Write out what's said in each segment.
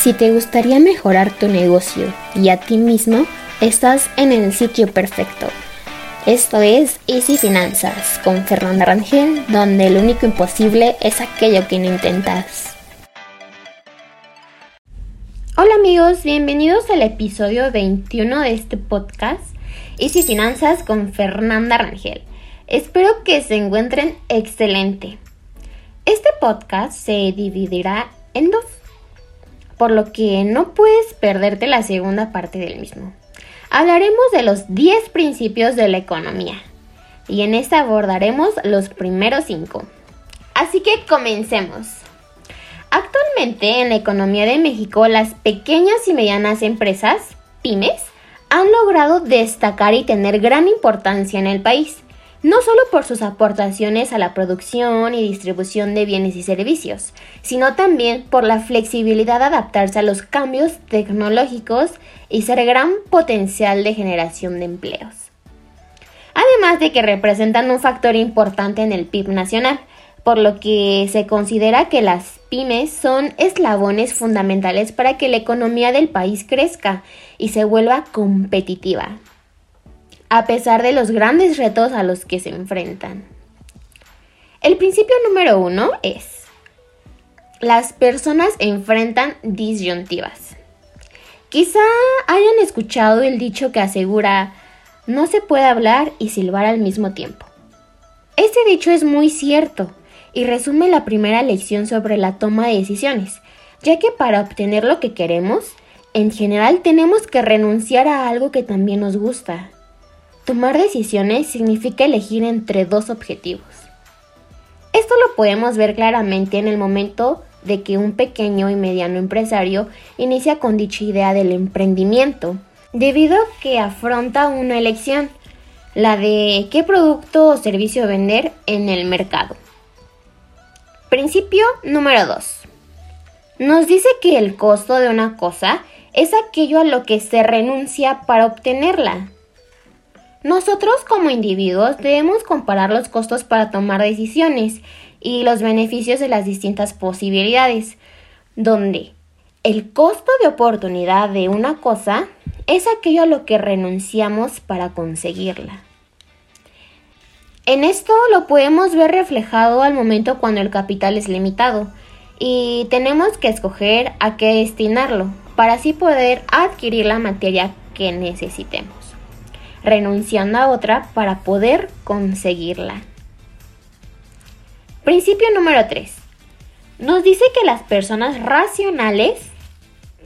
Si te gustaría mejorar tu negocio y a ti mismo, estás en el sitio perfecto. Esto es Easy Finanzas con Fernanda Rangel, donde lo único imposible es aquello que no intentas. Hola amigos, bienvenidos al episodio 21 de este podcast Easy Finanzas con Fernanda Rangel. Espero que se encuentren excelente. Este podcast se dividirá en dos por lo que no puedes perderte la segunda parte del mismo. Hablaremos de los 10 principios de la economía y en esta abordaremos los primeros 5. Así que comencemos. Actualmente en la economía de México las pequeñas y medianas empresas, pymes, han logrado destacar y tener gran importancia en el país no solo por sus aportaciones a la producción y distribución de bienes y servicios, sino también por la flexibilidad de adaptarse a los cambios tecnológicos y ser gran potencial de generación de empleos. Además de que representan un factor importante en el PIB nacional, por lo que se considera que las pymes son eslabones fundamentales para que la economía del país crezca y se vuelva competitiva a pesar de los grandes retos a los que se enfrentan. El principio número uno es, las personas enfrentan disyuntivas. Quizá hayan escuchado el dicho que asegura, no se puede hablar y silbar al mismo tiempo. Este dicho es muy cierto y resume la primera lección sobre la toma de decisiones, ya que para obtener lo que queremos, en general tenemos que renunciar a algo que también nos gusta. Tomar decisiones significa elegir entre dos objetivos. Esto lo podemos ver claramente en el momento de que un pequeño y mediano empresario inicia con dicha idea del emprendimiento, debido a que afronta una elección, la de qué producto o servicio vender en el mercado. Principio número 2. Nos dice que el costo de una cosa es aquello a lo que se renuncia para obtenerla. Nosotros como individuos debemos comparar los costos para tomar decisiones y los beneficios de las distintas posibilidades, donde el costo de oportunidad de una cosa es aquello a lo que renunciamos para conseguirla. En esto lo podemos ver reflejado al momento cuando el capital es limitado y tenemos que escoger a qué destinarlo para así poder adquirir la materia que necesitemos renunciando a otra para poder conseguirla. Principio número 3. Nos dice que las personas racionales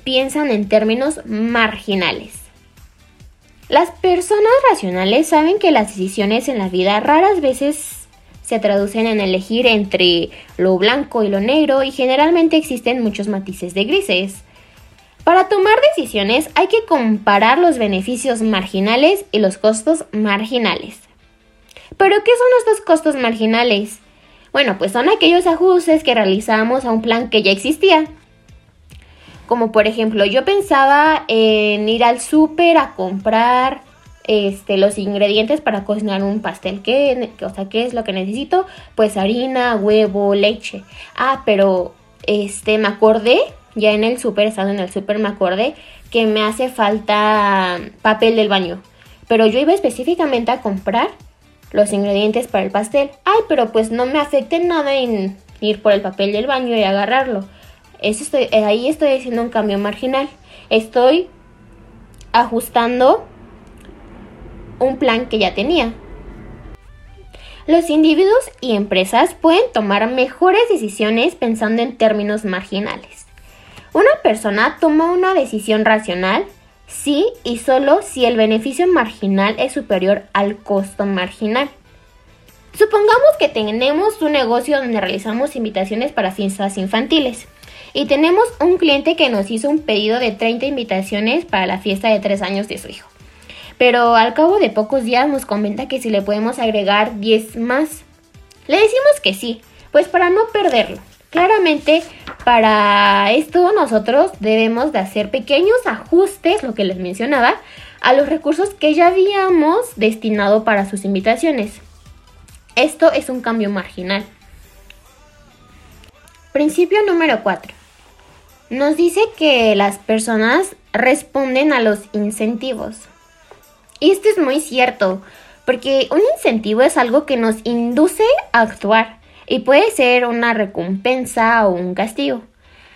piensan en términos marginales. Las personas racionales saben que las decisiones en la vida raras veces se traducen en elegir entre lo blanco y lo negro y generalmente existen muchos matices de grises. Para tomar decisiones hay que comparar los beneficios marginales y los costos marginales. ¿Pero qué son estos costos marginales? Bueno, pues son aquellos ajustes que realizamos a un plan que ya existía. Como por ejemplo, yo pensaba en ir al súper a comprar este, los ingredientes para cocinar un pastel. ¿Qué, o sea, ¿qué es lo que necesito? Pues harina, huevo, leche. Ah, pero este, me acordé ya en el súper, estando en el súper, me acordé que me hace falta papel del baño. Pero yo iba específicamente a comprar los ingredientes para el pastel. Ay, pero pues no me afecte nada en ir por el papel del baño y agarrarlo. Eso estoy, eh, ahí estoy haciendo un cambio marginal. Estoy ajustando un plan que ya tenía. Los individuos y empresas pueden tomar mejores decisiones pensando en términos marginales. Una persona toma una decisión racional si y solo si el beneficio marginal es superior al costo marginal. Supongamos que tenemos un negocio donde realizamos invitaciones para fiestas infantiles y tenemos un cliente que nos hizo un pedido de 30 invitaciones para la fiesta de 3 años de su hijo. Pero al cabo de pocos días nos comenta que si le podemos agregar 10 más. Le decimos que sí, pues para no perderlo. Claramente, para esto nosotros debemos de hacer pequeños ajustes, lo que les mencionaba, a los recursos que ya habíamos destinado para sus invitaciones. Esto es un cambio marginal. Principio número 4. nos dice que las personas responden a los incentivos. Y esto es muy cierto, porque un incentivo es algo que nos induce a actuar y puede ser una recompensa o un castigo.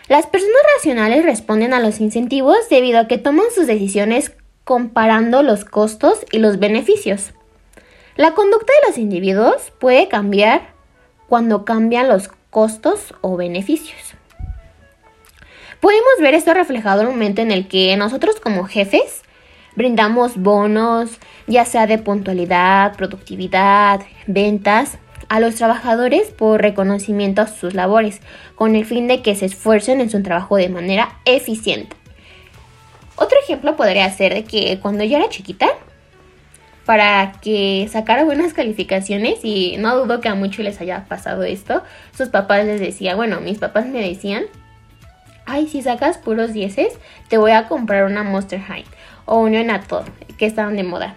Las personas racionales responden a los incentivos debido a que toman sus decisiones comparando los costos y los beneficios. La conducta de los individuos puede cambiar cuando cambian los costos o beneficios. Podemos ver esto reflejado en un momento en el que nosotros como jefes brindamos bonos, ya sea de puntualidad, productividad, ventas, a los trabajadores por reconocimiento a sus labores, con el fin de que se esfuercen en su trabajo de manera eficiente. Otro ejemplo podría ser de que cuando yo era chiquita, para que sacara buenas calificaciones, y no dudo que a muchos les haya pasado esto, sus papás les decían, bueno, mis papás me decían, ay, si sacas puros dieces, te voy a comprar una Monster High o un Neonato, que estaban de moda.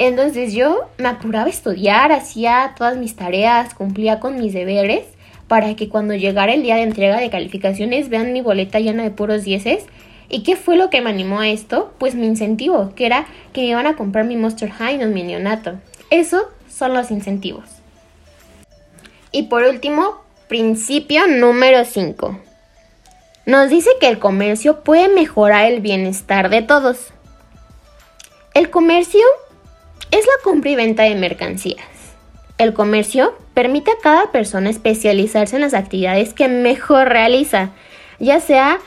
Entonces yo me apuraba a estudiar, hacía todas mis tareas, cumplía con mis deberes para que cuando llegara el día de entrega de calificaciones vean mi boleta llena de puros dieces. ¿Y qué fue lo que me animó a esto? Pues mi incentivo, que era que me iban a comprar mi Monster High o mi neonato. Eso son los incentivos. Y por último, principio número 5. Nos dice que el comercio puede mejorar el bienestar de todos. El comercio es la compra y venta de mercancías. El comercio permite a cada persona especializarse en las actividades que mejor realiza, ya sea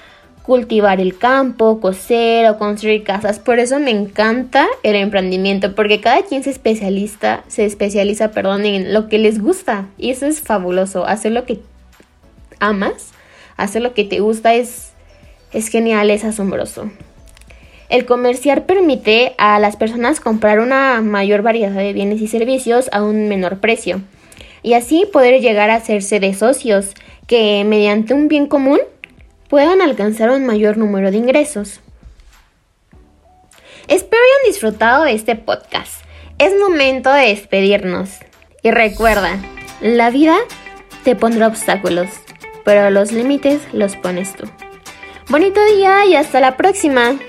cultivar el campo, coser o construir casas. Por eso me encanta el emprendimiento, porque cada quien se especializa, se especializa, perdón, en lo que les gusta. Y eso es fabuloso. Hacer lo que amas, hacer lo que te gusta es, es genial, es asombroso. El comerciar permite a las personas comprar una mayor variedad de bienes y servicios a un menor precio y así poder llegar a hacerse de socios que mediante un bien común puedan alcanzar un mayor número de ingresos. Espero hayan disfrutado de este podcast. Es momento de despedirnos. Y recuerda, la vida te pondrá obstáculos, pero los límites los pones tú. Bonito día y hasta la próxima.